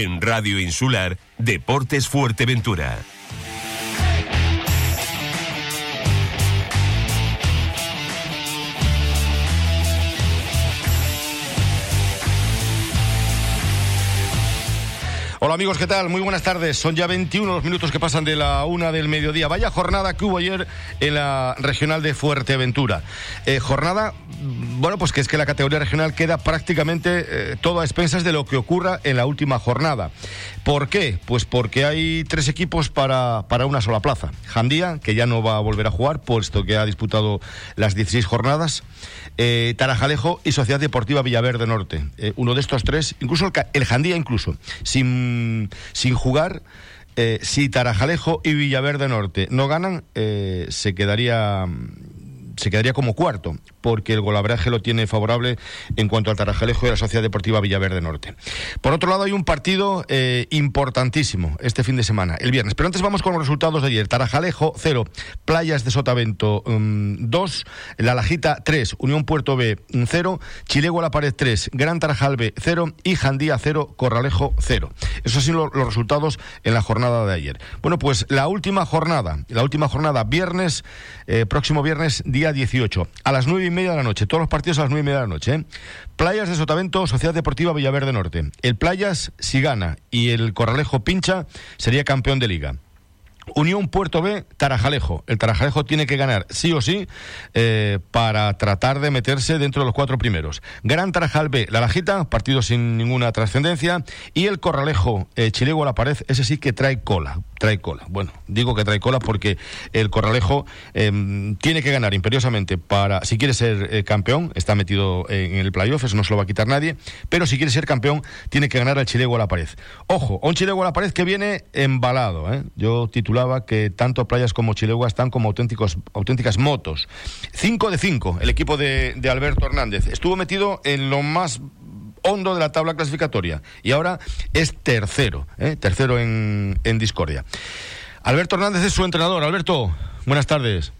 En Radio Insular, Deportes Fuerteventura. Hola amigos, ¿qué tal? Muy buenas tardes. Son ya 21 los minutos que pasan de la una del mediodía. Vaya jornada que hubo ayer en la regional de Fuerteventura. Eh, jornada, bueno, pues que es que la categoría regional queda prácticamente eh, todo a expensas de lo que ocurra en la última jornada. ¿Por qué? Pues porque hay tres equipos para, para una sola plaza. Jandía, que ya no va a volver a jugar, puesto que ha disputado las 16 jornadas. Eh, Tarajalejo y Sociedad Deportiva Villaverde Norte. Eh, uno de estos tres, incluso el, el Jandía, incluso, sin, sin jugar. Eh, si Tarajalejo y Villaverde Norte no ganan, eh, se quedaría se quedaría como cuarto, porque el golabraje lo tiene favorable en cuanto al Tarajalejo y la Sociedad Deportiva Villaverde Norte. Por otro lado, hay un partido eh, importantísimo este fin de semana, el viernes. Pero antes vamos con los resultados de ayer. Tarajalejo 0, Playas de Sotavento 2, um, La Lajita 3, Unión Puerto B 0, Chilego La Pared 3, Gran Tarajalbe 0 y Jandía 0, Corralejo 0. Esos sido los resultados en la jornada de ayer. Bueno, pues la última jornada, la última jornada, viernes, eh, próximo viernes, día 18, a las nueve y media de la noche, todos los partidos a las nueve y media de la noche. ¿eh? Playas de Sotavento, Sociedad Deportiva Villaverde Norte. El Playas, si gana, y el Corralejo pincha, sería campeón de liga. Unión Puerto B, Tarajalejo. El Tarajalejo tiene que ganar sí o sí eh, para tratar de meterse dentro de los cuatro primeros. Gran Tarajal B, La Lajita, partido sin ninguna trascendencia. Y el Corralejo, eh, Chilego a la pared, ese sí que trae cola. Trae cola. Bueno, digo que trae cola porque el Corralejo eh, tiene que ganar imperiosamente para, si quiere ser eh, campeón, está metido en el playoff, eso no se lo va a quitar nadie. Pero si quiere ser campeón, tiene que ganar al Chilego a la pared. Ojo, un Chilego a la pared que viene embalado. ¿eh? Yo titular que tanto Playas como Chilegua están como auténticos, auténticas motos. 5 de 5, el equipo de, Alberto Hernández. Estuvo metido en lo más hondo de la tabla clasificatoria y ahora es tercero, ¿eh? tercero en, en Discordia. Alberto Hernández es su entrenador. Alberto, buenas tardes.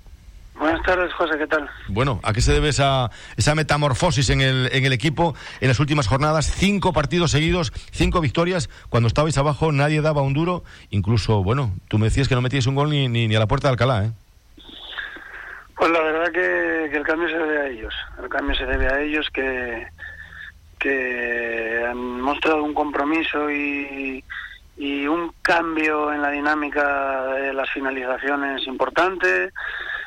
Buenas tardes, José, ¿qué tal? Bueno, ¿a qué se debe esa, esa metamorfosis en el, en el equipo en las últimas jornadas? Cinco partidos seguidos, cinco victorias. Cuando estabais abajo nadie daba un duro. Incluso, bueno, tú me decías que no metíais un gol ni, ni, ni a la puerta de Alcalá, ¿eh? Pues la verdad que, que, el cambio se debe a ellos. El cambio se debe a ellos que, que han mostrado un compromiso y, y un cambio en la dinámica de las finalizaciones importante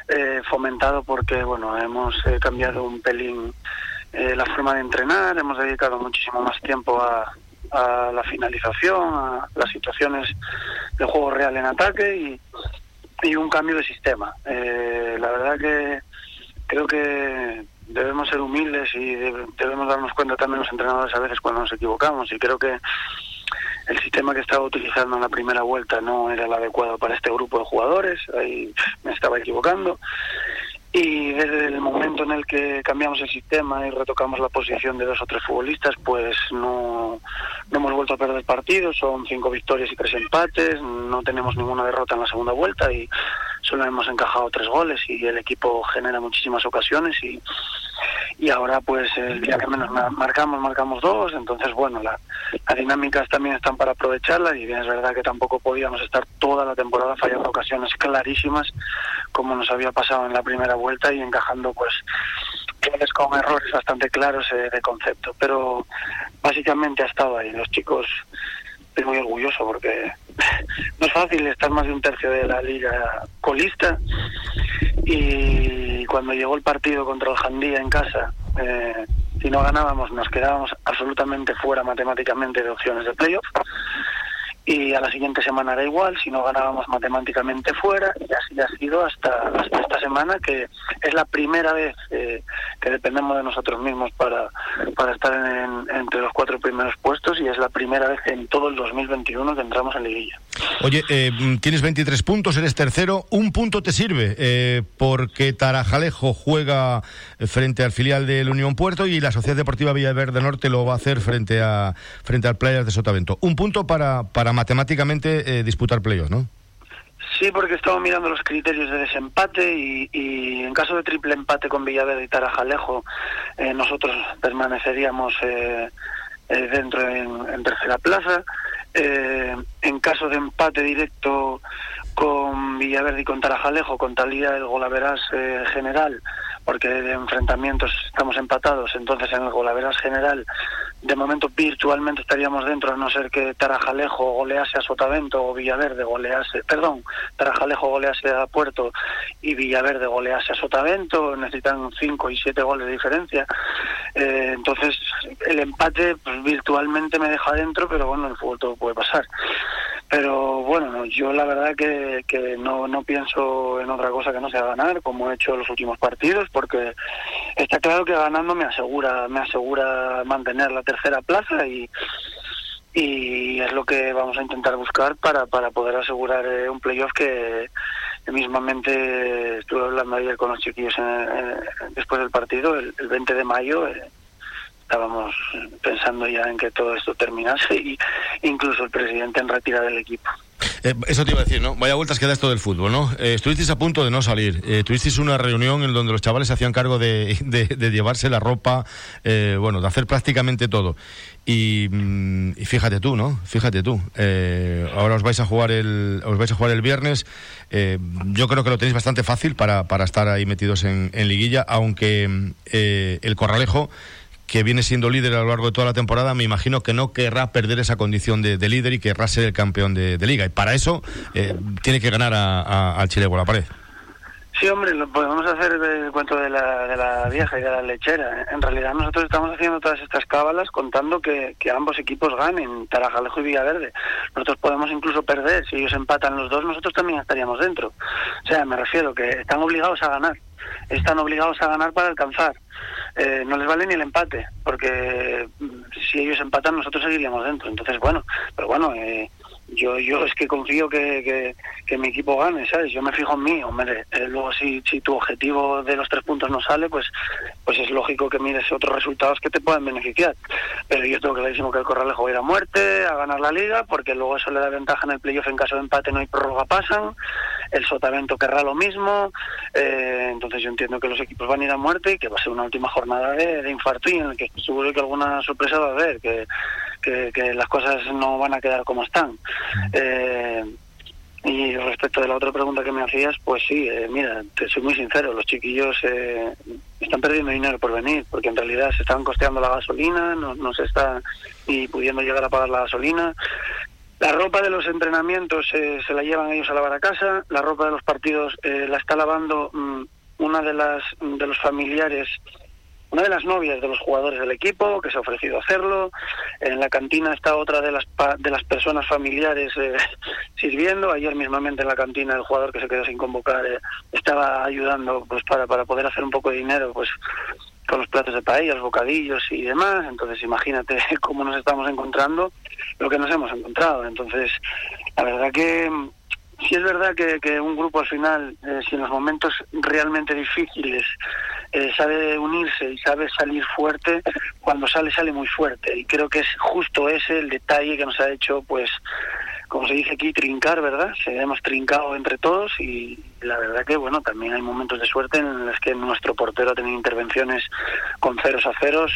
eh, fomentado porque bueno hemos eh, cambiado un pelín eh, la forma de entrenar, hemos dedicado muchísimo más tiempo a, a, la finalización, a las situaciones de juego real en ataque y, y un cambio de sistema. Eh, la verdad que creo que debemos ser humildes y debemos darnos cuenta también los entrenadores a veces cuando nos equivocamos y creo que el sistema que estaba utilizando en la primera vuelta no era el adecuado para este grupo de jugadores, ahí me estaba equivocando. Y desde el momento en el que cambiamos el sistema y retocamos la posición de dos o tres futbolistas, pues no, hemos vuelto a perder partidos, son cinco victorias y tres empates, no tenemos ninguna derrota en la segunda vuelta y solo hemos encajado tres goles y el equipo genera muchísimas ocasiones y, y ahora pues el día que menos marcamos, marcamos dos, entonces bueno, la, las dinámicas también están para aprovecharlas y bien es verdad que tampoco podíamos estar toda la temporada fallando ocasiones clarísimas como nos había pasado en la primera vuelta y encajando pues goles con errores bastante claros eh, de concepto, pero básicamente ha estado ahí, los chicos estoy muy orgulloso porque no es fácil estar más de un tercio de la liga colista. Y cuando llegó el partido contra el Jandía en casa, eh, si no ganábamos nos quedábamos absolutamente fuera matemáticamente de opciones de playoff y a la siguiente semana era igual, si no ganábamos matemáticamente fuera, y así ha sido hasta, esta semana, que es la primera vez eh, que dependemos de nosotros mismos para, para estar en, entre los cuatro primeros puestos, y es la primera vez en todo el 2021 que entramos en liguilla. Oye, eh, tienes 23 puntos, eres tercero, un punto te sirve, eh, porque Tarajalejo juega frente al filial de la Unión Puerto y la Sociedad Deportiva Villaverde Norte lo va a hacer frente, a, frente al Playas de Sotavento. Un punto para... para matemáticamente eh, disputar playoffs, ¿no? Sí, porque estamos mirando los criterios de desempate y, en caso de triple empate con Villaverde y Tarajalejo, eh, nosotros permaneceríamos eh, eh, dentro en, en, tercera plaza. Eh, en caso de empate directo con Villaverde y con Tarajalejo, contaría el golaveras eh, general, porque de enfrentamientos estamos empatados, entonces en el golaveras general de momento virtualmente estaríamos dentro, a no ser que Tarajalejo golease a Sotavento o Villaverde golease, perdón, Tarajalejo golease a Puerto y Villaverde golease a Sotavento, necesitan cinco y siete goles de diferencia. Eh, entonces el empate pues, virtualmente me deja dentro, pero bueno, el fútbol todo puede pasar. Pero bueno, yo la verdad que, que no, no pienso en otra cosa que no sea ganar, como he hecho en los últimos partidos, porque está claro que ganando me asegura, me asegura mantener la tercera plaza y, y es lo que vamos a intentar buscar para, para poder asegurar eh, un playoff que mismamente estuve hablando ayer con los chiquillos después del partido, el, 20 de mayo. Eh, estábamos pensando ya en que todo esto terminase y incluso el presidente en retirar del equipo. Eh, eso te iba a decir, ¿no? Vaya vueltas que da esto del fútbol, ¿no? Eh, estuvisteis a punto de no salir. Eh, tuvisteis una reunión en donde los chavales se hacían cargo de, llevarse la ropa, eh, bueno, de hacer prácticamente todo. Y, mm, fíjate tú, ¿no? Fíjate tú. ahora os vais a jugar el, os vais a jugar el viernes. yo creo que lo tenéis bastante fácil para, para estar ahí metidos en, en liguilla, aunque el Corralejo que viene siendo líder a lo largo de toda la temporada, me imagino que no querrá perder esa condición de, líder y querrá ser el campeón de, liga. Y para eso eh, tiene que ganar al Chile por la pared. Sí, hombre, lo podemos hacer el cuento de la, de la vieja y de la lechera. En realidad nosotros estamos haciendo todas estas cábalas contando que, que ambos equipos ganen, Tarajalejo y Villaverde. Nosotros podemos incluso perder, si ellos empatan los dos, nosotros también estaríamos dentro. O sea, me refiero que están obligados a ganar están obligados a ganar para alcanzar. Eh, no les vale ni el empate, porque mm, si ellos empatan nosotros seguiríamos dentro. Entonces, bueno, pero bueno, eh, yo yo es que confío que, que, mi equipo gane, ¿sabes? Yo me fijo en mí, hombre. Eh, luego, si, si tu objetivo de los tres puntos no sale, pues pues es lógico que mires otros resultados que te puedan beneficiar. Pero yo tengo clarísimo que el Corralejo va a ir a muerte, a ganar la liga, porque luego eso le da ventaja en el playoff en caso de empate, no hay prórroga, pasan. El Sotavento querrá lo mismo. Eh, entonces yo entiendo que los equipos van a ir a muerte y que va a ser una última jornada de, de infarto y en la que seguro que alguna sorpresa va a haber, que que, las cosas no van a quedar como están. Eh, y respecto de la otra pregunta que me hacías, pues sí, eh, mira, te soy muy sincero, los chiquillos eh, están perdiendo dinero por venir, porque en realidad se están costeando la gasolina, no, no se está ni pudiendo llegar a pagar la gasolina. La ropa de los entrenamientos se la llevan ellos a lavar a casa, la ropa de los partidos la está lavando mm, una de las de los familiares una de las novias de los jugadores del equipo que se ha ofrecido a hacerlo. En la cantina está otra de las de las personas familiares eh, sirviendo. Ayer mismamente en la cantina el jugador que se quedó sin convocar eh, estaba ayudando pues para, para poder hacer un poco de dinero pues con los platos de paella, los bocadillos y demás. Entonces imagínate cómo nos estamos encontrando, lo que nos hemos encontrado. Entonces la verdad que sí es verdad que, un grupo al final, eh, si en los momentos realmente difíciles eh, sabe unirse y sabe salir fuerte, cuando sale sale muy fuerte. Y creo que es justo ese el detalle que nos ha hecho, pues, como se dice aquí, trincar, ¿verdad? Se hemos trincado entre todos y, la verdad que bueno también hay momentos de suerte en los que nuestro portero ha tenido intervenciones con ceros a ceros.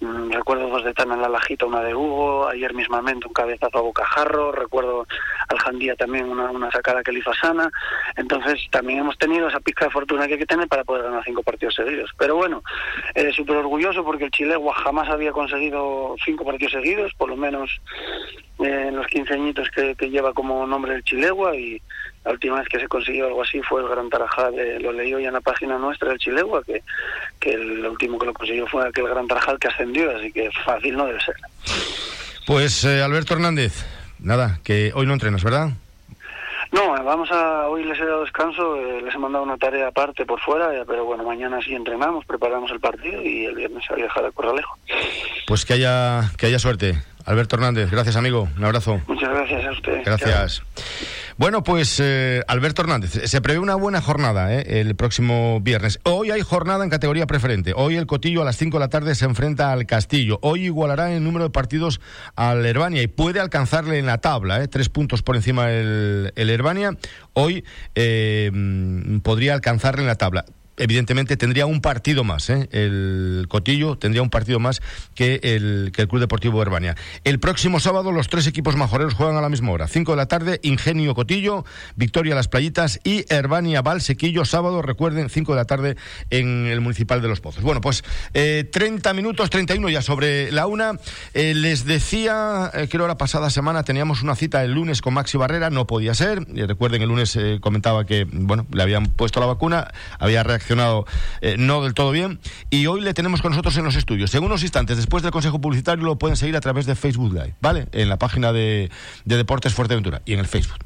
Mm, recuerdo dos de Tana en la Lajita una de Hugo ayer mismamente un cabezazo a Bocajarro. Recuerdo al Jandía también una, una sacada que le hizo a Sana. Entonces también hemos tenido esa pizca de fortuna que hay que tener para poder ganar cinco partidos seguidos. Pero bueno eh, súper orgulloso porque el Chilegua jamás había conseguido cinco partidos seguidos por lo menos eh, en los 15 añitos que, que lleva como nombre el Chilegua y la última vez que se consiguió algo así fue el Gran Tarajal, lo leí hoy en la página nuestra del Chilegua, que, que el último que lo consiguió fue aquel Gran Tarajal que ascendió, así que fácil no debe ser. Pues eh, Alberto Hernández, nada, que hoy no entrenas, ¿verdad? No, vamos a. Hoy les he dado descanso, eh, les he mandado una tarea aparte por fuera, eh, pero bueno, mañana sí entrenamos, preparamos el partido y el viernes a viajar a Corralejo. Pues que haya, que haya suerte. Alberto Hernández, gracias amigo, un abrazo. Muchas gracias a usted. Gracias. Bueno, pues eh, Alberto Hernández, se prevé una buena jornada eh, el próximo viernes. Hoy hay jornada en categoría preferente. Hoy el Cotillo a las 5 de la tarde se enfrenta al Castillo. Hoy igualará el número de partidos al Herbania y puede alcanzarle en la tabla, eh, tres puntos por encima el, el Herbania. Hoy eh, podría alcanzarle en la tabla evidentemente tendría un partido más, ¿eh? el Cotillo tendría un partido más que el, que el Club Deportivo Herbania. El próximo sábado los tres equipos majoreros juegan a la misma hora, 5 de la tarde, Ingenio Cotillo, Victoria Las Playitas y Herbania Valsequillo, sábado, recuerden, 5 de la tarde en el Municipal de Los Pozos. Bueno, pues eh, 30 minutos, 31 ya sobre la una. Eh, les decía, eh, creo la pasada semana teníamos una cita el lunes con Maxi Barrera, no podía ser, recuerden, el lunes eh, comentaba que, bueno, le habían puesto la vacuna, había reaccionado eh, no del todo bien. Y hoy le tenemos con nosotros en los estudios. En unos instantes, después del Consejo Publicitario, lo pueden seguir a través de Facebook Live, ¿vale? En la página de, de Deportes Fuerteventura y en el Facebook.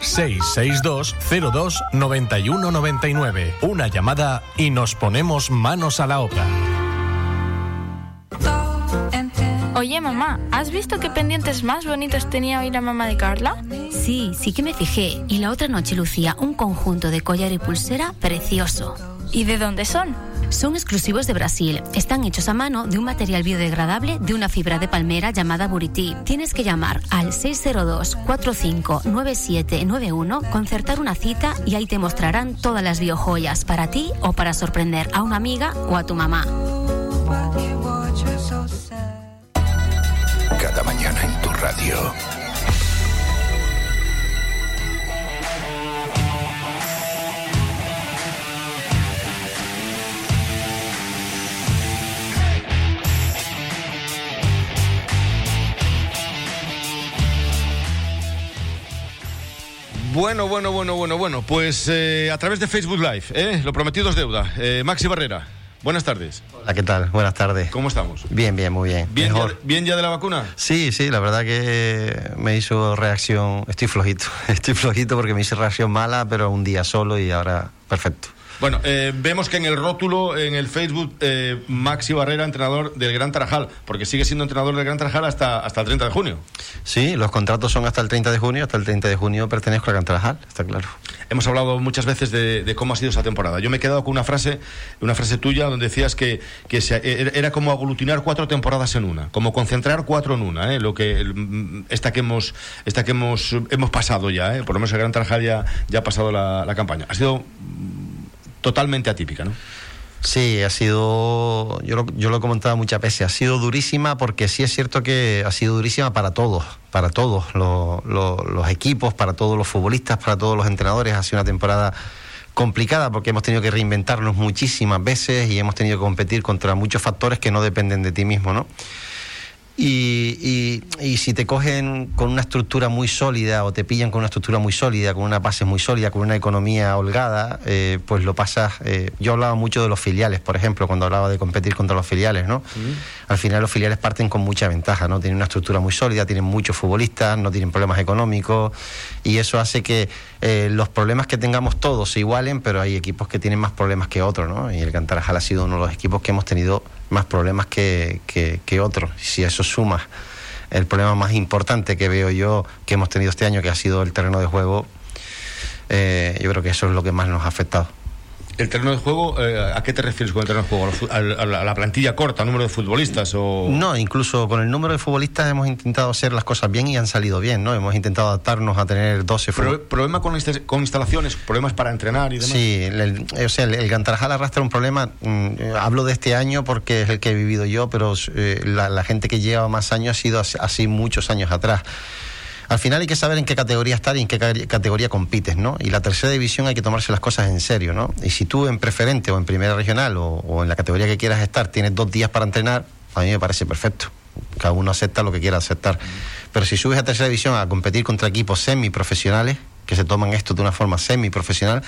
662 02 9199. Una llamada y nos ponemos manos a la obra. Oye, mamá, ¿has visto qué pendientes más bonitos tenía hoy la mamá de Carla? Sí, sí que me fijé. Y la otra noche lucía un conjunto de collar y pulsera precioso. ¿Y de dónde son? Son exclusivos de Brasil. Están hechos a mano de un material biodegradable de una fibra de palmera llamada Buriti. Tienes que llamar al 602-459791, concertar una cita y ahí te mostrarán todas las biojoyas para ti o para sorprender a una amiga o a tu mamá. Cada mañana en tu radio Bueno, bueno, bueno, bueno, bueno. Pues eh, a través de Facebook Live, ¿eh? lo prometido es deuda. Eh, Maxi Barrera, buenas tardes. Hola, ¿qué tal? Buenas tardes. ¿Cómo estamos? Bien, bien, muy bien. ¿Bien, ya, ¿bien ya de la vacuna? Sí, sí, la verdad que me hizo reacción. Estoy flojito, estoy flojito porque me hice reacción mala, pero un día solo y ahora perfecto. Bueno, eh, vemos que en el rótulo, en el Facebook, eh, Maxi Barrera, entrenador del Gran Tarajal, porque sigue siendo entrenador del Gran Tarajal hasta, hasta el 30 de junio. Sí, los contratos son hasta el 30 de junio, hasta el 30 de junio pertenezco al Gran Tarajal, está claro. Hemos hablado muchas veces de, de, cómo ha sido esa temporada. Yo me he quedado con una frase, una frase tuya donde decías que, que se, e, era como aglutinar cuatro temporadas en una, como concentrar cuatro en una, ¿eh? lo que esta que hemos, esta que hemos, hemos pasado ya, ¿eh? por lo menos el Gran Tarajal ya, ya ha pasado la, la campaña. Ha sido totalmente atípica, ¿no? Sí, ha sido, yo lo, he comentado muchas veces, ha sido durísima porque sí es cierto que ha sido durísima para todos, para todos los, los, los equipos, para todos los futbolistas, para todos los entrenadores. Ha sido una temporada complicada porque hemos tenido que reinventarnos muchísimas veces y hemos tenido que competir contra muchos factores que no dependen de ti mismo, ¿no? Y, y, y, si te cogen con una estructura muy sólida o te pillan con una estructura muy sólida, con una base muy sólida, con una economía holgada, eh, pues lo pasas. Eh, yo hablaba mucho de los filiales, por ejemplo, cuando hablaba de competir contra los filiales, ¿no? Sí. Al final los filiales parten con mucha ventaja, ¿no? Tienen una estructura muy sólida, tienen muchos futbolistas, no tienen problemas económicos y eso hace que eh, los problemas que tengamos todos se igualen, pero hay equipos que tienen más problemas que otros, ¿no? Y el Cantarajal ha sido uno de los equipos que hemos tenido más problemas que, que, que otros. Si eso suma el problema más importante que veo yo que hemos tenido este año, que ha sido el terreno de juego, eh, yo creo que eso es lo que más nos ha afectado. ¿El terreno de juego, eh, a qué te refieres con el terreno de juego? ¿A la, a la plantilla corta, número de futbolistas? O... No, incluso con el número de futbolistas hemos intentado hacer las cosas bien y han salido bien, ¿no? Hemos intentado adaptarnos a tener 12 Pero, ¿Problema con, con, instalaciones? ¿Problemas para entrenar y demás? Sí, el, o sea, el, el Gantarajal arrastra un problema. Mm, hablo de este año porque es el que he vivido yo, pero eh, la, la gente que lleva más años ha sido así, así muchos años atrás al final hay que saber en qué categoría estar y en qué categoría compites, ¿no? Y la tercera división hay que tomarse las cosas en serio, ¿no? Y si tú en preferente o en primera regional o, en la categoría que quieras estar tienes dos días para entrenar, a mí me parece perfecto. Cada uno acepta lo que quiera aceptar. Pero si subes a tercera división a competir contra equipos semiprofesionales, que se toman esto de una forma semiprofesional,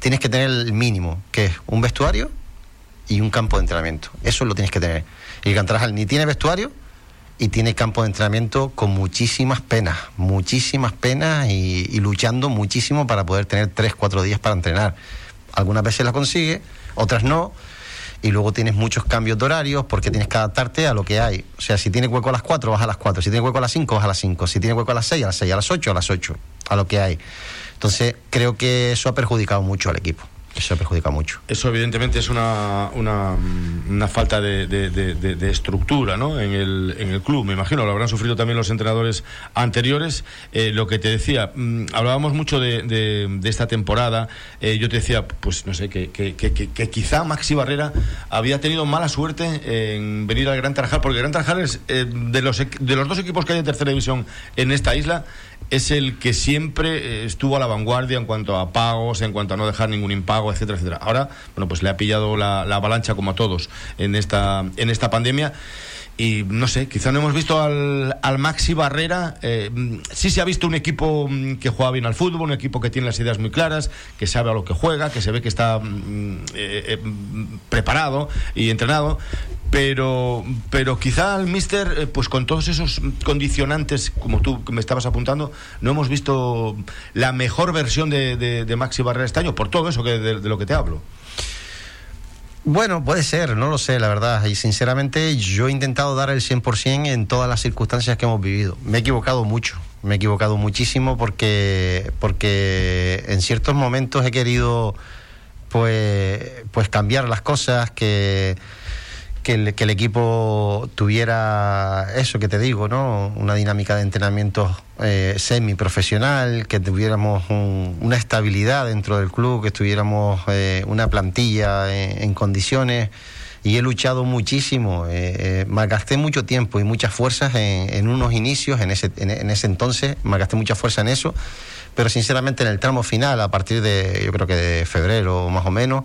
tienes que tener el mínimo, que es un vestuario y un campo de entrenamiento. Eso lo tienes que tener. Y el Cantarajal ni tiene vestuario y tiene campo de entrenamiento con muchísimas penas, muchísimas penas y, luchando muchísimo para poder tener tres, cuatro días para entrenar. Algunas veces la consigue, otras no, y luego tienes muchos cambios de horarios porque tienes que adaptarte a lo que hay. O sea, si tiene hueco a las 4, vas a las 4, si tiene hueco a las 5, vas a las 5, si tiene hueco a las 6, a las 6, a las 8, a las 8, a lo que hay. Entonces, creo que eso ha perjudicado mucho al equipo. Eso perjudica mucho. Eso evidentemente es una, una, falta de, de, estructura ¿no? en, el, en el club, me imagino. Lo habrán sufrido también los entrenadores anteriores. Eh, lo que te decía, mm, hablábamos mucho de, esta temporada. Eh, yo te decía, pues no sé, que, que, que, quizá Maxi Barrera había tenido mala suerte en venir al Gran Tarajal, porque el Gran Tarajal es eh, de, los, de los dos equipos que hay en tercera división en esta isla, es el que siempre estuvo a la vanguardia en cuanto a pagos, en cuanto a no dejar ningún impago etcétera, etcétera. Ahora, bueno, pues le ha pillado la, avalancha como a todos en esta, en esta pandemia y no sé, quizá no hemos visto al, al Maxi Barrera. Eh, sí se ha visto un equipo mm, que juega bien al fútbol, un equipo que tiene las ideas muy claras, que sabe a lo que juega, que se ve que está mm, eh, eh, preparado y entrenado. Pero, pero quizá al Mister, pues con todos esos condicionantes, como tú me estabas apuntando, no hemos visto la mejor versión de, de, Maxi Barrera este año, por todo eso que, de lo que te hablo. Bueno, puede ser, no lo sé, la verdad. Y sinceramente yo he intentado dar el 100% en todas las circunstancias que hemos vivido. Me he equivocado mucho, me he equivocado muchísimo porque, porque en ciertos momentos he querido pues, pues cambiar las cosas, que que el, equipo tuviera eso que te digo, ¿no? Una dinámica de entrenamiento eh, semi-profesional, que tuviéramos una estabilidad dentro del club, que tuviéramos eh, una plantilla en, condiciones. Y he luchado muchísimo, eh, eh malgasté mucho tiempo y muchas fuerzas en, unos inicios, en ese, en, en ese entonces, malgasté mucha fuerza en eso, pero sinceramente en el tramo final, a partir de, yo creo que de febrero más o menos,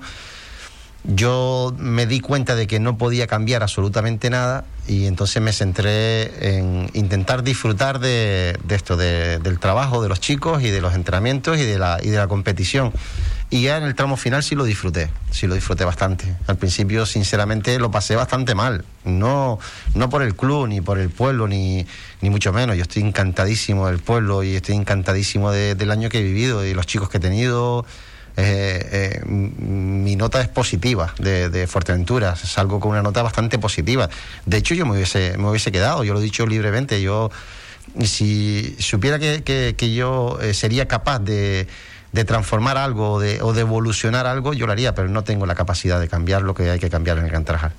yo me di cuenta de que no podía cambiar absolutamente nada y entonces me centré en intentar disfrutar de, esto, del trabajo de los chicos y de los entrenamientos y de, la, de competición. Y ya en el tramo final sí lo disfruté, sí lo disfruté bastante. Al principio, sinceramente, lo pasé bastante mal. No, no por el club, ni por el pueblo, ni, ni mucho menos. Yo estoy encantadísimo del pueblo y estoy encantadísimo del año que he vivido y los chicos que he tenido eh, eh, mi nota es positiva de, Fuerteventura, salgo con una nota bastante positiva. De hecho, yo me hubiese, me hubiese quedado, yo lo he dicho libremente, yo si supiera que, que, yo eh, sería capaz de, de transformar algo de, o de evolucionar algo, yo lo haría, pero no tengo la capacidad de cambiar lo que hay que cambiar en el Cantarajal.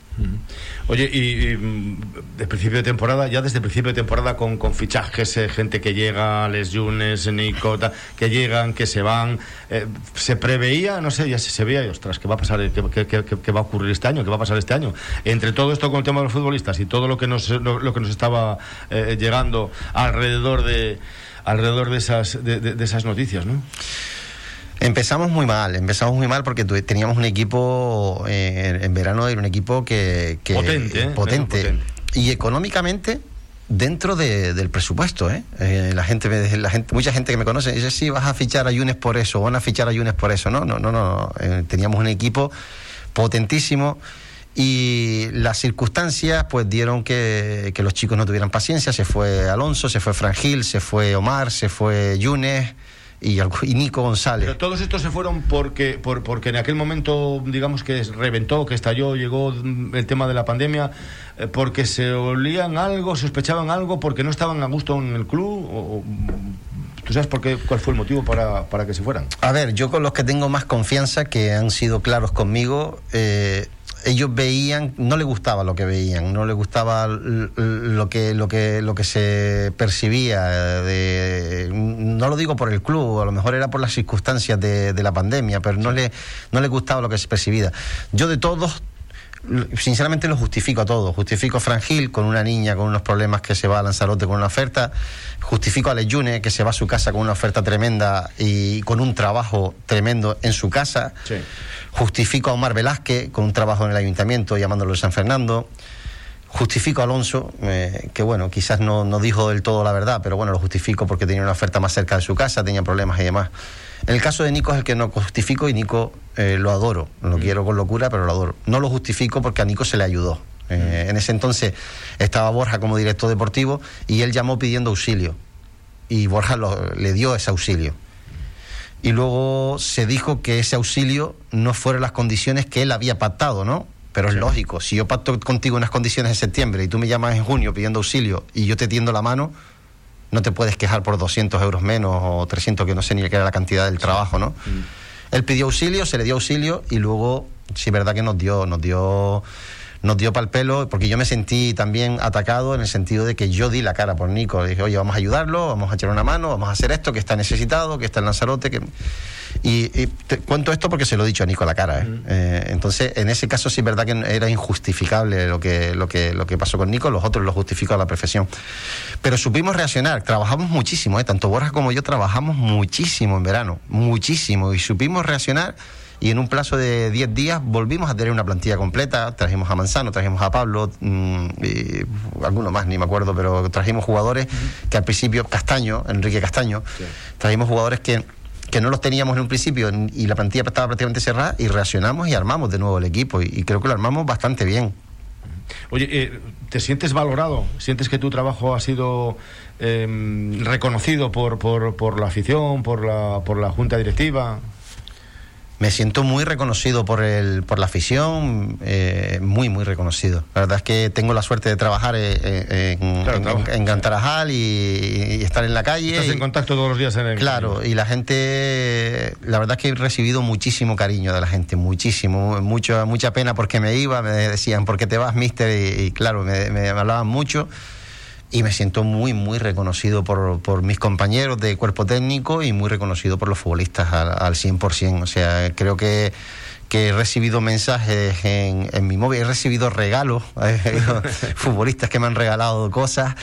Oye, y, mm, de principio de temporada, ya desde principio de temporada con, con fichajes, eh, gente que llega, Les Yunes, Nicota, que llegan, que se van, eh, se preveía, no sé, ya se, veía, ostras, ¿qué va a pasar, qué, va a ocurrir este año, qué va a pasar este año? Entre todo esto con el tema de los futbolistas y todo lo que nos, lo, que nos estaba eh, llegando alrededor de alrededor de esas, de, de esas noticias, ¿no? Empezamos muy mal, empezamos muy mal porque teníamos un equipo eh, en verano, era un equipo que... potente, ¿eh? potente. Y económicamente dentro del presupuesto, ¿eh? ¿eh? la, gente, la gente, mucha gente que me conoce dice, sí, vas a fichar a Yunes por eso, van a fichar a Yunes por eso. No, no, no, no. teníamos un equipo potentísimo y las circunstancias pues dieron que, que, los chicos no tuvieran paciencia. Se fue Alonso, se fue Frangil, se fue Omar, se fue Yunes y, Nico González. Pero todos estos se fueron porque, por, porque en aquel momento, digamos que reventó, que estalló, llegó el tema de la pandemia, eh, porque se olían algo, sospechaban algo, porque no estaban a gusto en el club. O, ¿Tú sabes por qué, cuál fue el motivo para, para, que se fueran? A ver, yo con los que tengo más confianza, que han sido claros conmigo, eh, ellos veían, no les gustaba lo que veían, no les gustaba lo que, lo que, lo que se percibía. De, no lo digo por el club, a lo mejor era por las circunstancias de, la pandemia, pero no, le, no les gustaba lo que se percibía. Yo de todos sinceramente lo justifico a todo. Justifico a Frangil con una niña con unos problemas que se va a Lanzarote con una oferta. Justifico a Leyune que se va a su casa con una oferta tremenda y con un trabajo tremendo en su casa. Justifico a Omar Velázquez con un trabajo en el ayuntamiento llamándolo de San Fernando. Justifico a Alonso, eh, que bueno, quizás no, no dijo del todo la verdad, pero bueno, lo justifico porque tenía una oferta más cerca de su casa, tenía problemas y demás. El caso de Nico es el que no justifico y Nico eh, lo adoro. Lo mm. quiero con locura, pero lo adoro. No lo justifico porque a Nico se le ayudó. Eh, mm. En ese entonces estaba Borja como director deportivo y él llamó pidiendo auxilio. Y Borja le dio ese auxilio. Y luego se dijo que ese auxilio no fueron las condiciones que él había pactado, ¿no? Pero es lógico, si yo pacto contigo unas condiciones en septiembre y tú me llamas en junio pidiendo auxilio y yo te tiendo la mano, no te puedes quejar por 200 euros menos o 300, que no sé ni qué era la cantidad del trabajo, ¿no? Él pidió auxilio, se le dio auxilio y luego, sí, verdad que nos dio, nos dio nos dio pal pelo, porque yo me sentí también atacado en el sentido de que yo di la cara por Nico. dije, oye, vamos a ayudarlo, vamos a echar una mano, vamos a hacer esto, que está necesitado, que está en Lanzarote. Que... Y, te cuento esto porque se lo he dicho a Nico a la cara. ¿eh? Eh, entonces, en ese caso sí es verdad que era injustificable lo que, lo, que, lo que pasó con Nico, los otros lo justificó a la perfección. Pero supimos reaccionar, trabajamos muchísimo, ¿eh? tanto Borja como yo trabajamos muchísimo en verano, muchísimo, y supimos reaccionar y en un plazo de 10 días volvimos a tener una plantilla completa, trajimos a Manzano, trajimos a Pablo, mm, y alguno más, ni me acuerdo, pero trajimos jugadores que al principio, Castaño, Enrique Castaño, trajimos jugadores que que no los teníamos en un principio y la plantilla estaba prácticamente cerrada y reaccionamos y armamos de nuevo el equipo y, creo que lo armamos bastante bien. Oye, eh, ¿te sientes valorado? ¿Sientes que tu trabajo ha sido em, reconocido por, por, por, la afición, por la, por la junta directiva? Me siento muy reconocido por el por la afición, eh, muy, muy reconocido. La verdad es que tengo la suerte de trabajar eh, eh, en, Cantarajal y, estar en la calle. Estás en contacto todos los días en el Claro, y la gente, la verdad es que he recibido muchísimo cariño de la gente, muchísimo, mucho, mucha pena porque me iba, me decían, ¿por qué te vas, mister? Y, claro, me, me hablaban mucho y me siento muy, muy reconocido por, por, mis compañeros de cuerpo técnico y muy reconocido por los futbolistas al, al 100%. O sea, creo que, que he recibido mensajes en, en mi móvil, he recibido regalos, futbolistas que me han regalado cosas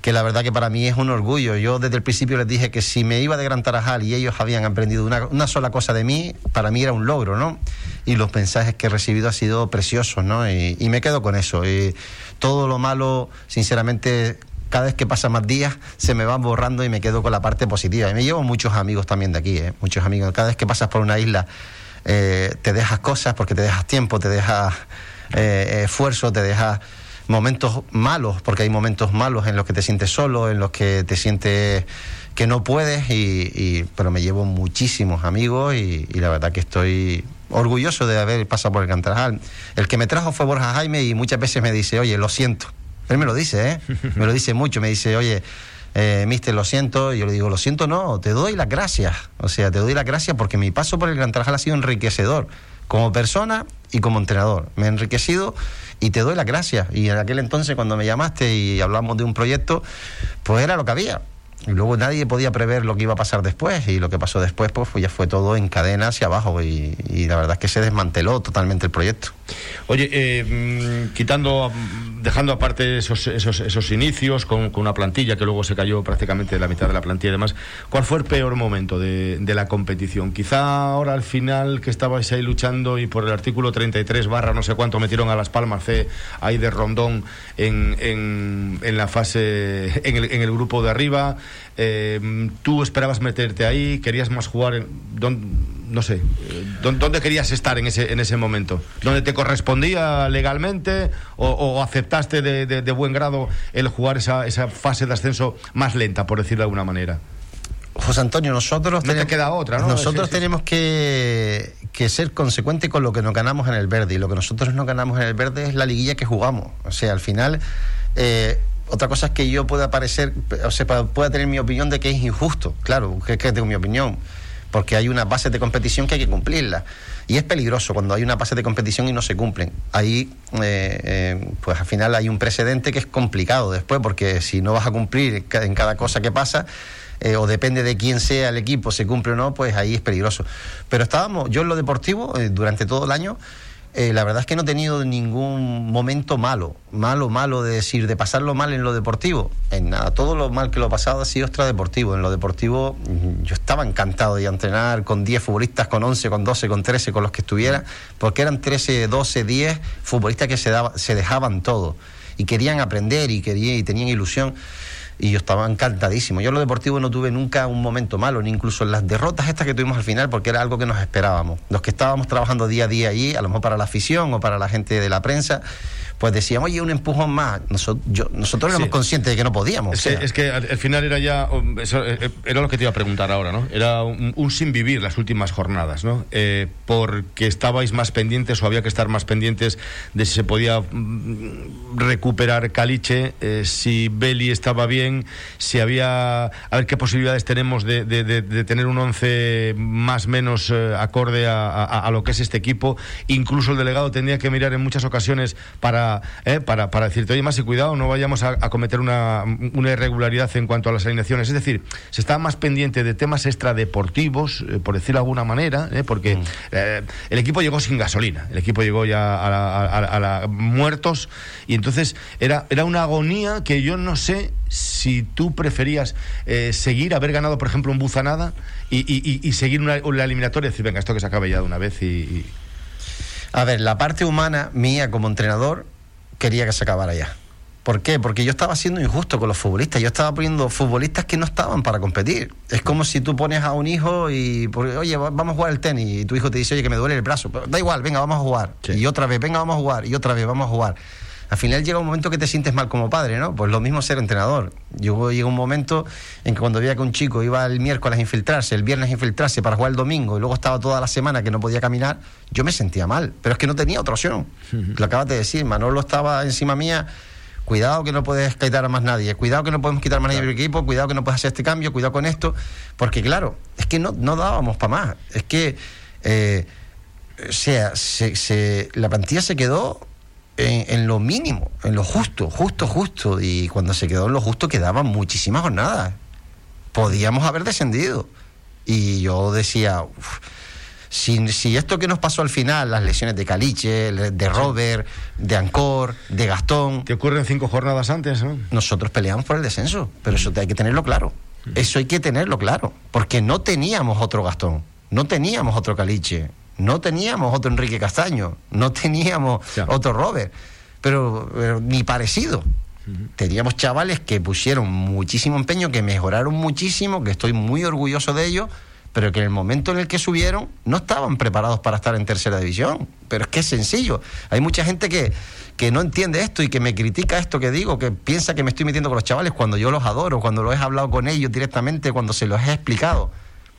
que la verdad que para mí es un orgullo. Yo desde el principio les dije que si me iba de Gran Tarajal y ellos habían aprendido una, una, sola cosa de mí, para mí era un logro, ¿no? Y los mensajes que he recibido han sido preciosos, ¿no? Y, me quedo con eso. Y todo lo malo, sinceramente, cada vez que pasan más días se me van borrando y me quedo con la parte positiva. Y me llevo muchos amigos también de aquí, ¿eh? muchos amigos. Cada vez que pasas por una isla eh, te dejas cosas porque te dejas tiempo, te dejas eh, esfuerzo, te dejas momentos malos, porque hay momentos malos en los que te sientes solo, en los que te sientes que no puedes, y, pero me llevo muchísimos amigos y, y, la verdad que estoy orgulloso de haber pasado por el Cantarajal. El que me trajo fue Borja Jaime y muchas veces me dice, oye, lo siento él me lo dice, ¿eh? Me lo dice mucho. Me dice, oye, eh, mister, lo siento. Y yo le digo, lo siento, no, te doy las gracias. O sea, te doy las gracias porque mi paso por el Gran Tarajal ha sido enriquecedor como persona y como entrenador. Me he enriquecido y te doy las gracias. Y en aquel entonces, cuando me llamaste y hablamos de un proyecto, pues era lo que había. Y luego nadie podía prever lo que iba a pasar después y lo que pasó después pues, ya fue todo en cadena hacia abajo y, la verdad es que se desmanteló totalmente el proyecto. Oye, eh, mm, quitando, dejando aparte esos, esos, inicios con, una plantilla que luego se cayó prácticamente la mitad de la plantilla y demás, ¿cuál fue el peor momento de, la competición? Quizá ahora al final que estabais ahí luchando y por el artículo 33 barra no sé cuánto metieron a Las Palmas C ahí de Rondón en, en, en la fase, en el, en el grupo de arriba eh, ¿Tú esperabas meterte ahí? ¿Querías más jugar? No sé, ¿dónde querías estar en ese, en ese momento? ¿Dónde te correspondía legalmente o, aceptaste de, buen grado el jugar esa, esa fase de ascenso más lenta, por decirlo de alguna manera? José Antonio, nosotros no te queda otra, ¿no? Nosotros tenemos que, que, ser consecuentes con lo que nos ganamos en el verde y lo que nosotros nos ganamos en el verde es la liguilla que jugamos. O sea, al final eh, otra cosa es que yo pueda parecer, o sea, pueda tener mi opinión de que es injusto. Claro, que, que tengo mi opinión. Porque hay unas bases de competición que hay que cumplirlas. Y es peligroso cuando hay una base de competición y no se cumplen. Ahí, eh, eh, pues al final hay un precedente que es complicado después, porque si no vas a cumplir en cada cosa que pasa, eh, o depende de quién sea el equipo, se cumple o no, pues ahí es peligroso. Pero estábamos, yo en lo deportivo, durante todo el año, eh, la verdad es que no he tenido ningún momento malo, malo, malo de decir, de pasarlo mal en lo deportivo. En nada, todo lo mal que lo he pasado ha sido extradeportivo. En lo deportivo mm, yo estaba encantado de entrenar con 10 futbolistas, con 11, con 12, con 13, con los que estuviera, porque eran 13, 12, 10 futbolistas que se, daba, se dejaban todo y querían aprender y, querían, y tenían ilusión y yo estaba encantadísimo. Yo en lo deportivo no tuve nunca un momento malo, ni incluso en las derrotas estas que tuvimos al final, porque era algo que nos esperábamos. Los que estábamos trabajando día a día allí, a lo mejor para la afición o para la gente de la prensa, pues decíamos, oye, un empujón más. Nosotros, yo, nosotros éramos conscientes de que no podíamos. Es, que, al, final era ya, um, eso, eh, eh, era lo que te iba a preguntar ahora, ¿no? Era un, sin vivir las últimas jornadas, ¿no? Eh, porque estabais más pendientes o había que estar más pendientes de si se podía mm, recuperar Caliche, si Beli estaba bien, si había, a ver qué posibilidades tenemos de, tener un once más menos acorde a lo que es este equipo. Incluso el delegado tendría que mirar en muchas ocasiones para eh, para, para, decirte, oye, más y cuidado, no vayamos a, cometer una, una, irregularidad en cuanto a las alineaciones. Es decir, se está más pendiente de temas extradeportivos, eh, por decirlo de alguna manera, eh, porque mm. el equipo llegó sin gasolina, el equipo llegó ya a, la, muertos, y entonces era, era una agonía que yo no sé si tú preferías seguir, haber ganado, por ejemplo, un Buzanada y, seguir una, eliminatoria y decir, venga, esto que se acabe ya de una vez y a ver, la parte humana mía como entrenador quería que se acabara ya. ¿Por qué? Porque yo estaba siendo injusto con los futbolistas. Yo estaba poniendo futbolistas que no estaban para competir. Es como si tú pones a un hijo y, oye, vamos a jugar el tenis. Y tu hijo te dice, oye, que me duele el brazo. Pero da igual, venga, vamos a jugar. Y otra vez, venga, vamos a jugar. Y otra vez, vamos a jugar al final llega un momento que te sientes mal como padre, ¿no? Pues lo mismo ser entrenador. Yo llega un momento en que cuando veía que un chico iba el miércoles a infiltrarse, el viernes a infiltrarse para jugar el domingo y luego estaba toda la semana que no podía caminar, yo me sentía mal. Pero es que no tenía otra opción. Lo acabas de decir, Manolo estaba encima mía. Cuidado que no puedes quitar a más nadie, cuidado que no podemos quitar a más nadie del equipo, cuidado que no puedes hacer este cambio, cuidado con esto, porque claro, es que no, no dábamos para más. Es que, eh, o sea, se, la plantilla se quedó en, lo mínimo, en lo justo, justo, justo. Y cuando se quedó en lo justo quedaban muchísimas jornadas. Podíamos haber descendido. Y yo decía, si, si, esto que nos pasó al final, las lesiones de Caliche, de Robert, de Ancor, de Gastón... Que ocurren cinco jornadas antes, ¿no? Nosotros peleamos por el descenso, pero eso hay que tenerlo claro. Eso hay que tenerlo claro, porque no teníamos otro Gastón, no teníamos otro Caliche, no teníamos otro Enrique Castaño, no teníamos otro Robert, pero, ni parecido. Teníamos chavales que pusieron muchísimo empeño, que mejoraron muchísimo, que estoy muy orgulloso de ellos, pero que en el momento en el que subieron no estaban preparados para estar en tercera división. Pero es que es sencillo. Hay mucha gente que, que no entiende esto y que me critica esto que digo, que piensa que me estoy metiendo con los chavales cuando yo los adoro, cuando lo he hablado con ellos directamente, cuando se los he explicado.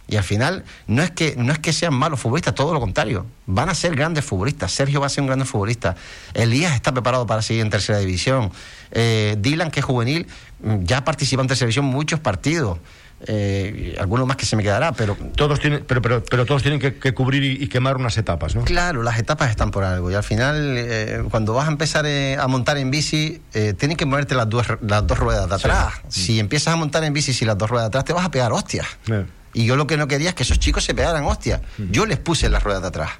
Y al final no es que no es que sean malos futbolistas, todo lo contrario. Van a ser grandes futbolistas. Sergio va a ser un gran futbolista. Elías está preparado para seguir en tercera división. Eh, Dylan, que es juvenil, mm, ya participa en tercera división muchos partidos. Eh, algunos más que se me quedará, pero todos tienen, pero, pero, pero todos tienen que, cubrir y, quemar unas etapas, ¿no? Claro, las etapas están por algo y al final eh, cuando vas a empezar a montar en bici tienes que moverte las dos las dos ruedas de atrás. Si empiezas a montar en bici sin las dos ruedas de atrás te vas a pegar hostias. Y yo lo que no quería es que esos chicos se pegaran hostia. Yo les puse las ruedas de atrás.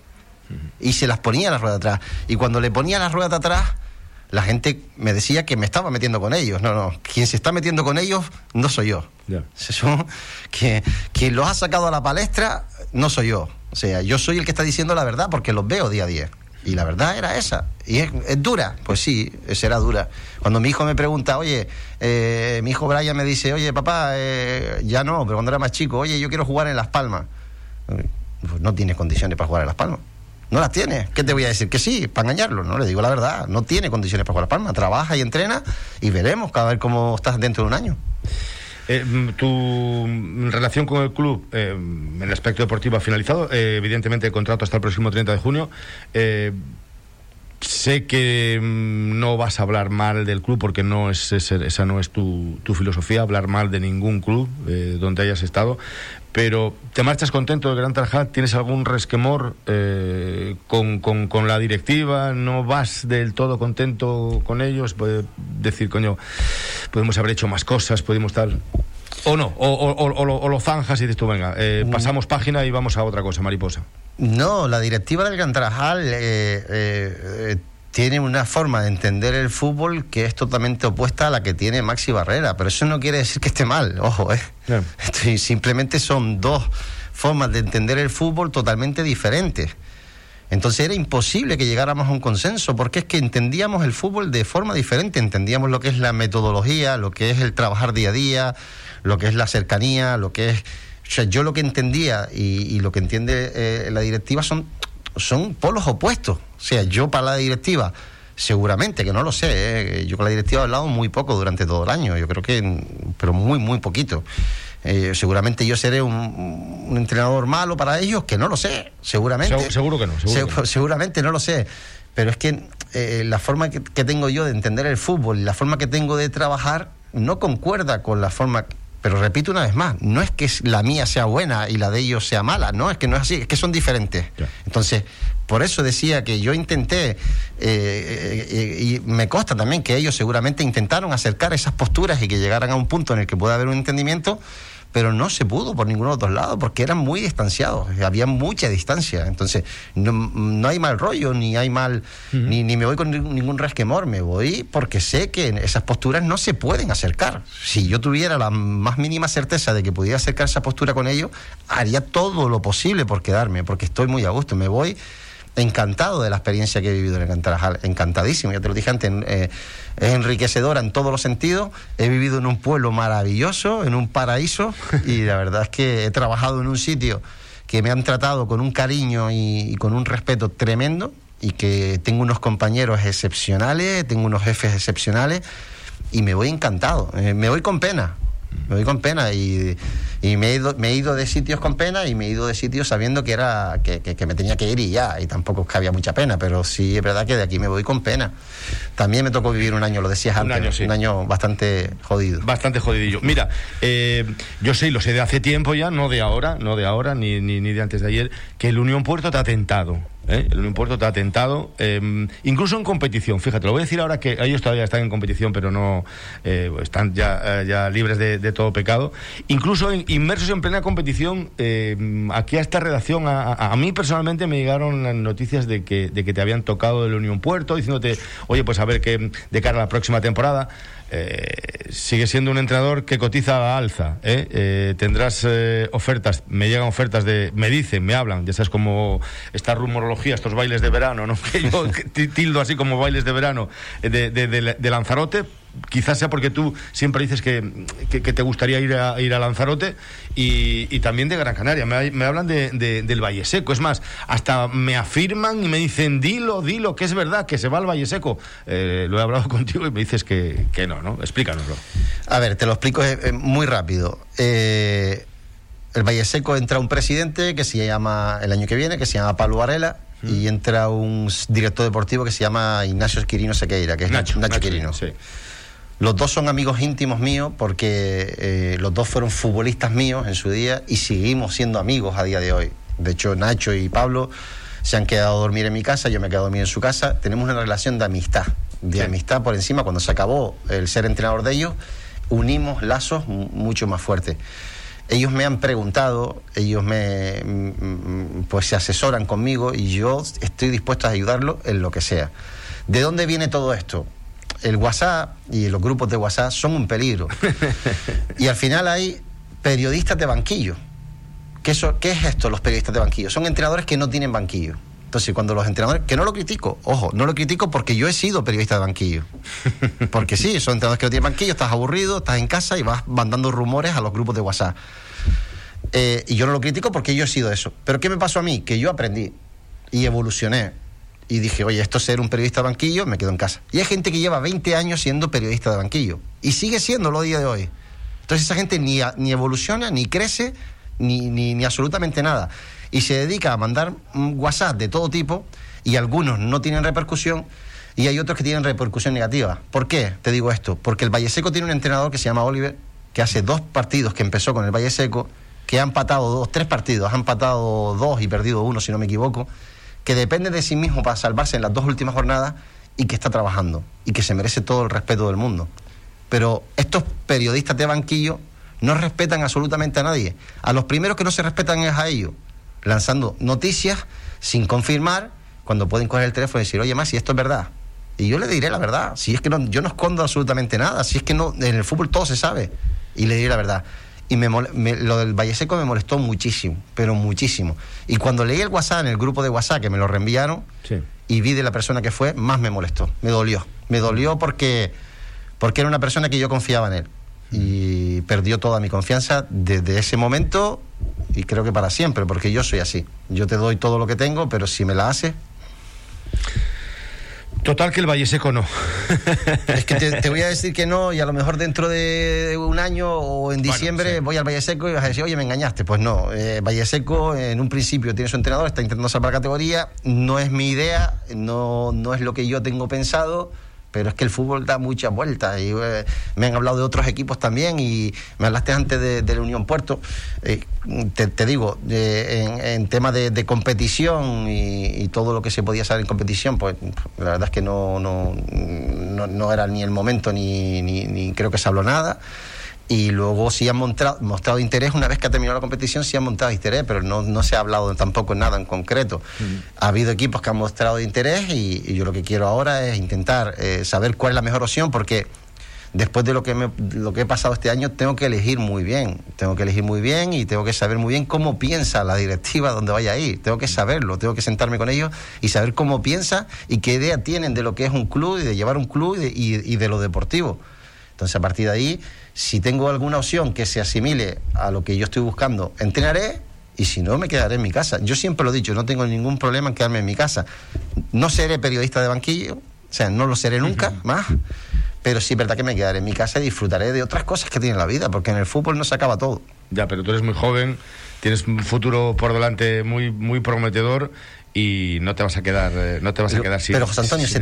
Y se las ponía las ruedas de atrás. Y cuando le ponía las ruedas de atrás, la gente me decía que me estaba metiendo con ellos. No, no. Quien se está metiendo con ellos no soy yo. que, quien los ha sacado a la palestra no soy yo. O sea, yo soy el que está diciendo la verdad porque los veo día a día. Y la verdad era esa. ¿Y es, dura? Pues sí, será dura. Cuando mi hijo me pregunta, oye, eh, mi hijo Brian me dice, oye, papá, eh, ya no, pero cuando era más chico, oye, yo quiero jugar en Las Palmas. Pues no tiene condiciones para jugar en Las Palmas. No las tiene. ¿Qué te voy a decir? Que sí, para engañarlo. No, le digo la verdad. No tiene condiciones para jugar a Las Palmas. Trabaja y entrena y veremos cada vez cómo estás dentro de un año. Eh, mm, tu relación con el club eh, en el aspecto deportivo ha finalizado. Eh, evidentemente, el contrato hasta el próximo 30 de junio. Sé que mm, no vas a hablar mal del club porque no es esa no es tu, tu filosofía, hablar mal de ningún club donde hayas estado. Pero ¿te marchas contento del Gran Tarjat? ¿Tienes algún resquemor con, con, con, la directiva? ¿No vas del todo contento con ellos? Puedes decir, coño, podemos haber hecho más cosas, podemos tal. O no, o, lo, zanjas y dices tú, venga, eh, mm. pasamos página y vamos a otra cosa, mariposa. No, la directiva del Cantarajal eh, eh, eh, tiene una forma de entender el fútbol que es totalmente opuesta a la que tiene Maxi Barrera, pero eso no quiere decir que esté mal, ojo, ¿eh? simplemente son dos formas de entender el fútbol totalmente diferentes. Entonces era imposible que llegáramos a un consenso, porque es que entendíamos el fútbol de forma diferente, entendíamos lo que es la metodología, lo que es el trabajar día a día, lo que es la cercanía, lo que es... O sea, yo lo que entendía y, lo que entiende eh, la directiva son, son polos opuestos. O sea, yo para la directiva, seguramente, que no lo sé, eh, yo con la directiva he hablado muy poco durante todo el año, yo creo que, pero muy, muy poquito. Eh, seguramente yo seré un, entrenador malo para ellos, que no lo sé, seguramente. Seguro, que no, Seguramente no lo sé. Pero es que eh, la forma que, tengo yo de entender el fútbol y la forma que tengo de trabajar no concuerda con la forma pero repito una vez más, no es que la mía sea buena y la de ellos sea mala, no, es que no es así, es que son diferentes. Entonces, por eso decía que yo intenté, eh, y me consta también que ellos seguramente intentaron acercar esas posturas y que llegaran a un punto en el que pueda haber un entendimiento, pero no se pudo por ninguno de los dos lados porque eran muy distanciados, había mucha distancia. Entonces, no, hay mal rollo, ni hay mal, ni, ni, me voy con ningún resquemor, me voy porque sé que esas posturas no se pueden acercar. Si yo tuviera la más mínima certeza de que pudiera acercar esa postura con ellos, haría todo lo posible por quedarme, porque estoy muy a gusto. Me voy encantado de la experiencia que he vivido en el Cantarajal, encantadísimo, ya te lo dije antes, eh, es enriquecedora en todos los sentidos, he vivido en un pueblo maravilloso, en un paraíso, y la verdad es que he trabajado en un sitio que me han tratado con un cariño y, con un respeto tremendo, y que tengo unos compañeros excepcionales, tengo unos jefes excepcionales, y me voy encantado, eh, me voy con pena, me voy con pena y, me, he ido, me he ido de sitios con pena y me he ido de sitios sabiendo que era que, que, me tenía que ir y ya, y tampoco es que había mucha pena, pero sí es verdad que de aquí me voy con pena. También me tocó vivir un año, lo decías antes, un año, bastante jodido. Bastante jodidillo. Mira, eh, yo sé, lo sé de hace tiempo ya, no de ahora, no de ahora, ni, ni, ni de antes de ayer, que el Unión Puerto te ha tentado ¿eh? el Unión Puerto te ha tentado, em, incluso en competición. Fíjate, lo voy a decir ahora que ellos todavía están en competición, pero no eh, están ya, eh, ya libres de, todo pecado. Incluso inmersos en plena competición, em, aquí a esta redacción, a, mí personalmente me llegaron noticias de que, de que te habían tocado el Unión Puerto, diciéndote, oye, pues a ver qué de cara a la próxima temporada. Eh, sigue siendo un entrenador que cotiza a alza. ¿eh? Eh, tendrás ofertas, me llegan ofertas de, me dicen, me hablan, ya sabes como esta rumorología, estos bailes de verano, ¿no? que yo tildo así como bailes de verano de, de Lanzarote quizás sea porque tú siempre dices que, te gustaría ir a, ir a Lanzarote y, también de Gran Canaria. Me, hablan de, del Valle Seco. Es más, hasta me afirman y me dicen, dilo, dilo, que es verdad, que se va al Valle Seco. Eh, lo he hablado contigo y me dices que, no, ¿no? Explícanoslo. A ver, te lo explico eh, eh, muy rápido. el Valle Seco entra un presidente que se llama, el año que viene, que se llama Pablo Varela, y entra un director deportivo que se llama Ignacio Esquirino Sequeira, que es Nacho, Nacho, Quirino. Sí. Los dos son amigos íntimos míos porque eh, los dos fueron futbolistas míos en su día y seguimos siendo amigos a día de hoy. De hecho, Nacho y Pablo se han quedado a dormir en mi casa, yo me he quedado a dormir en su casa. Tenemos una relación de amistad, de amistad por encima. Cuando se acabó el ser entrenador de ellos, unimos lazos mucho más fuertes. Ellos me han preguntado, ellos me mm, mm, pues se asesoran conmigo y yo estoy dispuesto a ayudarlo en lo que sea. ¿De dónde viene todo esto? El WhatsApp y los grupos de WhatsApp son un peligro. y al final hay periodistas de banquillo. ¿Qué, ¿Qué es esto, los periodistas de banquillo? Son entrenadores que no tienen banquillo. Entonces, cuando los entrenadores, que no lo critico, ojo, no lo critico porque yo he sido periodista de banquillo. Porque sí, son entrenadores que no tienen banquillo, estás aburrido, estás en casa y vas mandando rumores a los grupos de WhatsApp. Eh, y yo no lo critico porque yo he sido eso. Pero ¿qué me pasó a mí? Que yo aprendí y evolucioné y dije, oye, esto es ser un periodista de banquillo, me quedo en casa. Y hay gente que lleva 20 años siendo periodista de banquillo y sigue siéndolo a día de hoy. Entonces esa gente ni, ni evoluciona, ni crece, ni, ni, absolutamente nada. Y se dedica a mandar WhatsApp de todo tipo y algunos no tienen repercusión y hay otros que tienen repercusión negativa. ¿Por qué te digo esto? Porque el Valle Seco tiene un entrenador que se llama Oliver, que hace dos partidos que empezó con el Valle Seco, que ha empatado dos, tres partidos, ha empatado dos y perdido uno, si no me equivoco que depende de sí mismo para salvarse en las dos últimas jornadas y que está trabajando y que se merece todo el respeto del mundo. Pero estos periodistas de banquillo no respetan absolutamente a nadie. A los primeros que no se respetan es a ellos. lanzando noticias sin confirmar, cuando pueden coger el teléfono y decir, oye, más, si esto es verdad. Y yo le diré la verdad, si es que no, yo no escondo absolutamente nada, si es que no, en el fútbol todo se sabe. Y le diré la verdad. Y me, lo del Valle Seco me molestó muchísimo, pero muchísimo. Y cuando leí el WhatsApp en el grupo de WhatsApp que me lo reenviaron y vi de la persona que fue, más me molestó, me dolió. Me dolió porque, porque era una persona que yo confiaba en él. Y perdió toda mi confianza desde ese momento y creo que para siempre, porque yo soy así. Yo te doy todo lo que tengo, pero si me la haces, Total que el Valle Seco no. Es que te, voy a decir que no y a lo mejor dentro de un año o en diciembre voy al Valle Seco y vas a decir, oye, me engañaste. Pues no, eh, Valle Seco en un principio tiene su entrenador, está intentando salvar categoría, no es mi idea, no, no es lo que yo tengo pensado pero es que el fútbol da muchas vueltas y eh, me han hablado de otros equipos también y me hablaste antes de, la Unión Puerto. Eh, te, digo, en, tema de, competición y, todo lo que se podía saber en competición, pues la verdad es que no, no, no, era ni el momento ni, ni creo que se habló nada y luego sí han mostrado, mostrado interés, una vez que ha terminado la competición, sí han mostrado interés, pero no, no se ha hablado tampoco nada en concreto. Ha habido equipos que han mostrado interés y, yo lo que quiero ahora es intentar eh, saber cuál es la mejor opción, porque después de lo que, me, lo que he pasado este año, tengo que elegir muy bien, tengo que elegir muy bien y tengo que saber muy bien cómo piensa la directiva donde vaya a ir, tengo que saberlo, tengo que sentarme con ellos y saber cómo piensa y qué idea tienen de lo que es un club y de llevar un club y de lo deportivo. Entonces, a partir de ahí, si tengo alguna opción que se asimile a lo que yo estoy buscando, entrenaré y si no, me quedaré en mi casa. Yo siempre lo he dicho, no tengo ningún problema en quedarme en mi casa. No seré periodista de banquillo, o sea, no lo seré nunca más, pero sí es verdad que me quedaré en mi casa y disfrutaré de otras cosas que tiene la vida, porque en el fútbol no se acaba todo. Ya, pero tú eres muy joven, tienes un futuro por delante muy, muy prometedor y no te vas a quedar eh, no te vas a quedar sin pero José Antonio se,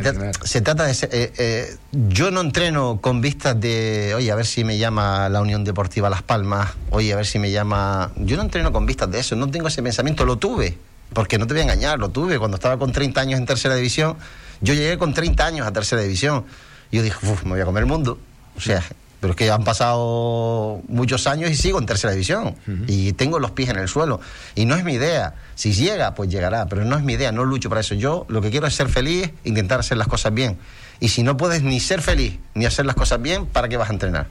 trata de eh, eh, yo no entreno con vistas de oye a ver si me llama la Unión Deportiva Las Palmas oye a ver si me llama yo no entreno con vistas de eso no tengo ese pensamiento lo tuve porque no te voy a engañar lo tuve cuando estaba con 30 años en tercera división yo llegué con 30 años a tercera división y yo dije Uf, me voy a comer el mundo o sea pero es que han pasado muchos años y sigo en tercera división y tengo los pies en el suelo. Y no es mi idea. Si llega, pues llegará, pero no es mi idea, no lucho para eso. Yo lo que quiero es ser feliz, intentar hacer las cosas bien. Y si no puedes ni ser feliz ni hacer las cosas bien, ¿para qué vas a entrenar?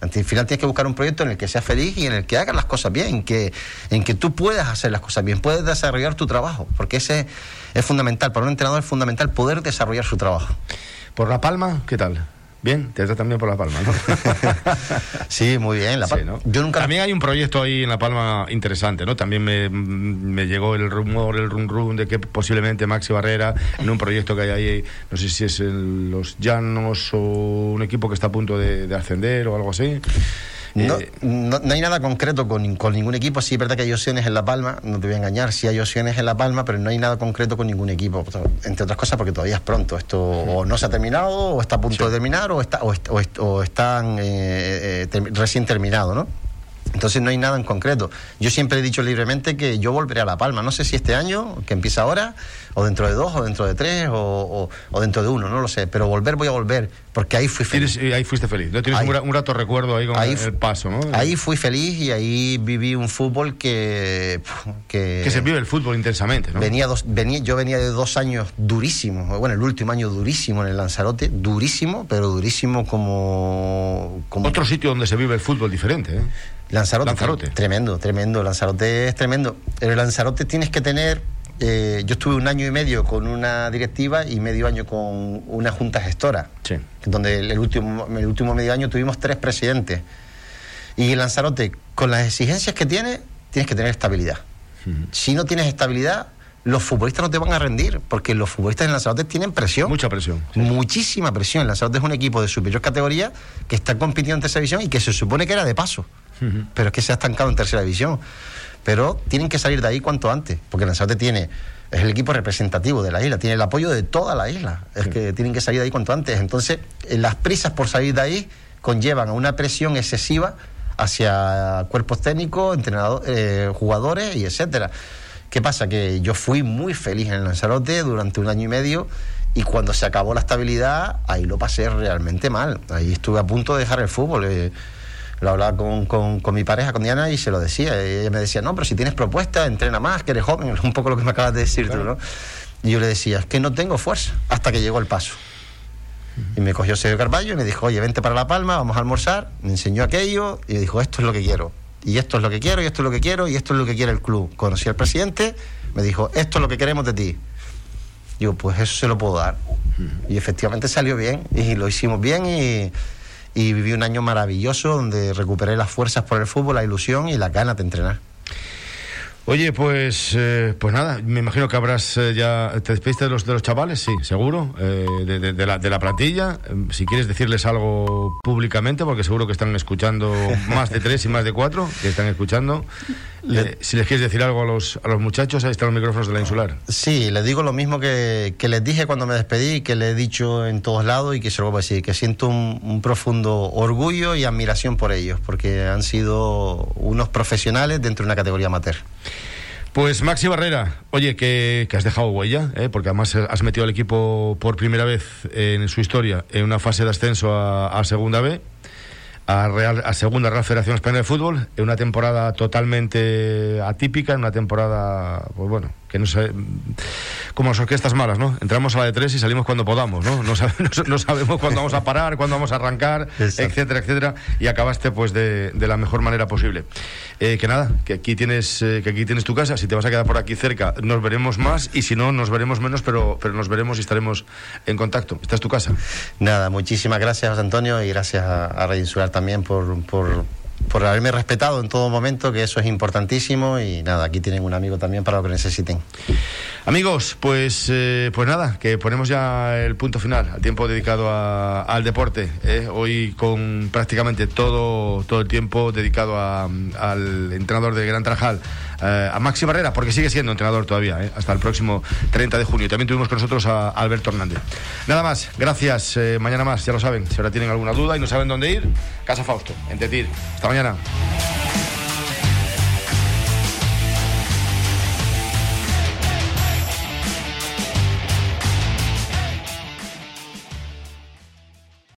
Al final tienes que buscar un proyecto en el que seas feliz y en el que hagas las cosas bien, en que, en que tú puedas hacer las cosas bien, puedes desarrollar tu trabajo, porque ese es fundamental. Para un entrenador es fundamental poder desarrollar su trabajo. ¿Por La Palma, qué tal? Bien, te también por La Palma, ¿no? sí, muy bien. La Yo nunca... También hay un proyecto ahí en La Palma interesante, ¿no? También me, llegó el rumor, el rum rum de que posiblemente Maxi Barrera, en un proyecto que hay ahí, no sé si es Los Llanos o un equipo que está a punto de ascender o algo así. Eh, no, no, hay nada concreto con, con, ningún equipo. Sí es verdad que hay opciones en La Palma, no te voy a engañar, sí hay opciones en La Palma, pero no hay nada concreto con ningún equipo. Entre otras cosas porque todavía es pronto. Esto o no se ha terminado, o está a punto de terminar, o, está, o, están eh, eh, recién terminado, ¿no? Entonces no hay nada en concreto. Yo siempre he dicho libremente que yo volveré a La Palma. No sé si este año, que empieza ahora, o dentro de dos, o dentro de tres, o, dentro de uno, no lo sé. Pero volver voy a volver, porque ahí fui feliz. ahí fuiste feliz. ¿no? Tienes un, rato recuerdo ahí con el, paso, ¿no? Ahí fui feliz y ahí viví un fútbol que... Que, se vive el fútbol intensamente, ¿no? Venía dos, venía, yo venía de dos años durísimos. Bueno, el último año durísimo en el Lanzarote. Durísimo, pero durísimo como... como... Otro sitio donde se vive el fútbol diferente, ¿eh? Lanzarote. Tremendo, tremendo. Lanzarote es tremendo. El Lanzarote tienes que tener. Eh, yo estuve un año y medio con una directiva y medio año con una junta gestora. Sí. Donde el último, el último medio año tuvimos tres presidentes. Y Lanzarote, con las exigencias que tiene, tienes que tener estabilidad. Si no tienes estabilidad, los futbolistas no te van a rendir, porque los futbolistas en Lanzarote tienen presión. Mucha presión. Muchísima presión. Lanzarote es un equipo de superior categoría que está compitiendo en tercera división y que se supone que era de paso pero es que se ha estancado en tercera división. Pero tienen que salir de ahí cuanto antes, porque Lanzarote tiene es el equipo representativo de la isla, tiene el apoyo de toda la isla. Es que tienen que salir de ahí cuanto antes. Entonces, eh, las prisas por salir de ahí conllevan a una presión excesiva hacia cuerpos técnicos, entrenadores, eh, jugadores y etcétera. ¿Qué pasa? Que yo fui muy feliz en Lanzarote durante un año y medio y cuando se acabó la estabilidad, ahí lo pasé realmente mal. Ahí estuve a punto de dejar el fútbol. Eh, lo hablaba con, con, mi pareja, con Diana, y se lo decía. ella me decía, no, pero si tienes propuesta, entrena más, que eres joven, es un poco lo que me acabas de decir tú, ¿no? Y yo le decía, es que no tengo fuerza, hasta que llegó el paso. Y me cogió Sergio Carballo y me dijo, oye, vente para La Palma, vamos a almorzar. Me enseñó aquello y me dijo, esto es lo que quiero. Y esto es lo que quiero, y esto es lo que quiero, y esto es lo que quiere el club. Conocí al presidente, me dijo, esto es lo que queremos de ti. Digo, pues eso se lo puedo dar. Y efectivamente salió bien, y lo hicimos bien, y, y viví un año maravilloso donde recuperé las fuerzas por el fútbol, la ilusión y la ganas de entrenar. Oye, pues eh, pues nada, me imagino que habrás eh, ya. ¿Te despediste de los, de los chavales? Sí, seguro. Eh, de, la, de la plantilla. Si quieres decirles algo públicamente, porque seguro que están escuchando más de tres y más de cuatro, que están escuchando. si les quieres decir algo a los, a los muchachos, ahí están los micrófonos de la insular. Sí, les digo lo mismo que, que les dije cuando me despedí, que les he dicho en todos lados y que se lo voy a decir, que siento un, un profundo orgullo y admiración por ellos, porque han sido unos profesionales dentro de una categoría amateur. Pues Maxi Barrera, oye, que, has dejado huella, ¿eh? porque además has metido al equipo por primera vez en su historia en una fase de ascenso a, Segunda B, a, Real, a Segunda Real Federación Española de Fútbol, en una temporada totalmente atípica, en una temporada, pues bueno, que no sé, como las orquestas malas, ¿no? Entramos a la de tres y salimos cuando podamos, ¿no? No, sabemos, no sabemos cuándo vamos a parar, cuándo vamos a arrancar, etcétera, etcétera, y acabaste pues de, de la mejor manera posible. Eh, que nada, que aquí tienes eh, que aquí tienes tu casa, si te vas a quedar por aquí cerca, nos veremos más y si no, nos veremos menos, pero, pero nos veremos y estaremos en contacto. Esta es tu casa. Nada, muchísimas gracias, Antonio, y gracias a, a Insular también por, por por haberme respetado en todo momento, que eso es importantísimo y nada, aquí tienen un amigo también para lo que necesiten. Amigos, pues, eh, pues nada, que ponemos ya el punto final al tiempo dedicado al deporte. ¿eh? Hoy con prácticamente todo, todo el tiempo dedicado al entrenador de Gran Trajal, eh, a Maxi Barrera, porque sigue siendo entrenador todavía, hasta el próximo 30 de junio. También tuvimos con nosotros a Alberto Hernández. Nada más, gracias. mañana más, ya lo saben. Si ahora tienen alguna duda y no saben dónde ir, Casa Fausto, en Tetir. Hasta mañana.